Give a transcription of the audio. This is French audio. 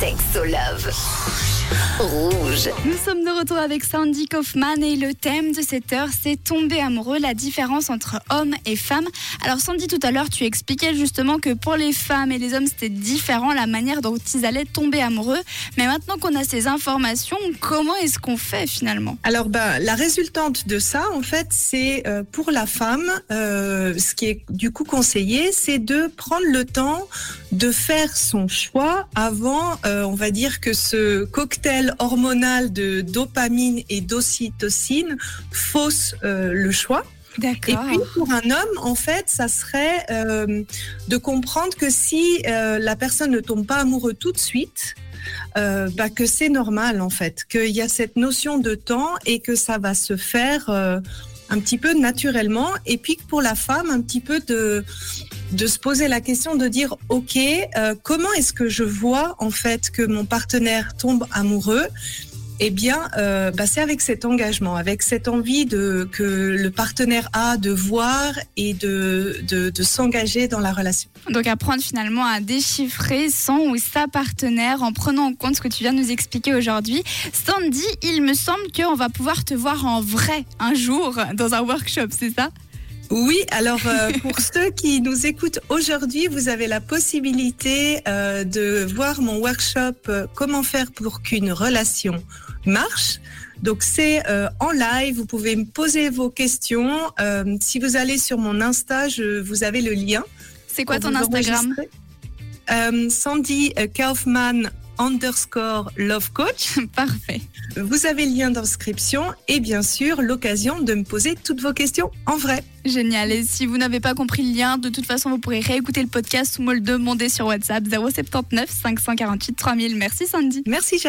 Sexo Love. Rouge. Nous sommes de retour avec Sandy Kaufman et le thème de cette heure, c'est tomber amoureux, la différence entre hommes et femmes. Alors Sandy, tout à l'heure, tu expliquais justement que pour les femmes et les hommes, c'était différent la manière dont ils allaient tomber amoureux. Mais maintenant qu'on a ces informations, comment est-ce qu'on fait finalement? Alors, ben, la résultante de ça, en fait, c'est euh, pour la femme, euh, ce qui est du coup conseillé, c'est de prendre le temps de faire son choix avant, euh, on va dire que ce cocktail hormonal de dopamine et d'ocytocine fausse euh, le choix. Et puis pour un homme, en fait, ça serait euh, de comprendre que si euh, la personne ne tombe pas amoureux tout de suite, euh, bah, que c'est normal en fait, qu'il y a cette notion de temps et que ça va se faire un petit peu naturellement. Et puis que pour la femme, un petit peu de de se poser la question de dire ok euh, comment est-ce que je vois en fait que mon partenaire tombe amoureux? Eh bien, euh, bah, c'est avec cet engagement, avec cette envie de, que le partenaire a de voir et de, de, de s'engager dans la relation. Donc apprendre finalement à déchiffrer son ou sa partenaire en prenant en compte ce que tu viens de nous expliquer aujourd'hui. Sandy, il me semble qu'on va pouvoir te voir en vrai un jour dans un workshop, c'est ça? Oui, alors euh, pour ceux qui nous écoutent aujourd'hui, vous avez la possibilité euh, de voir mon workshop euh, Comment faire pour qu'une relation marche. Donc c'est euh, en live, vous pouvez me poser vos questions. Euh, si vous allez sur mon Insta, je, vous avez le lien. C'est quoi ton Instagram? Euh, Sandy Kaufman underscore love coach. Parfait. Vous avez le lien d'inscription et bien sûr l'occasion de me poser toutes vos questions en vrai. Génial. Et si vous n'avez pas compris le lien, de toute façon, vous pourrez réécouter le podcast ou me le demander sur WhatsApp 079 548 3000. Merci Sandy. Merci Jade.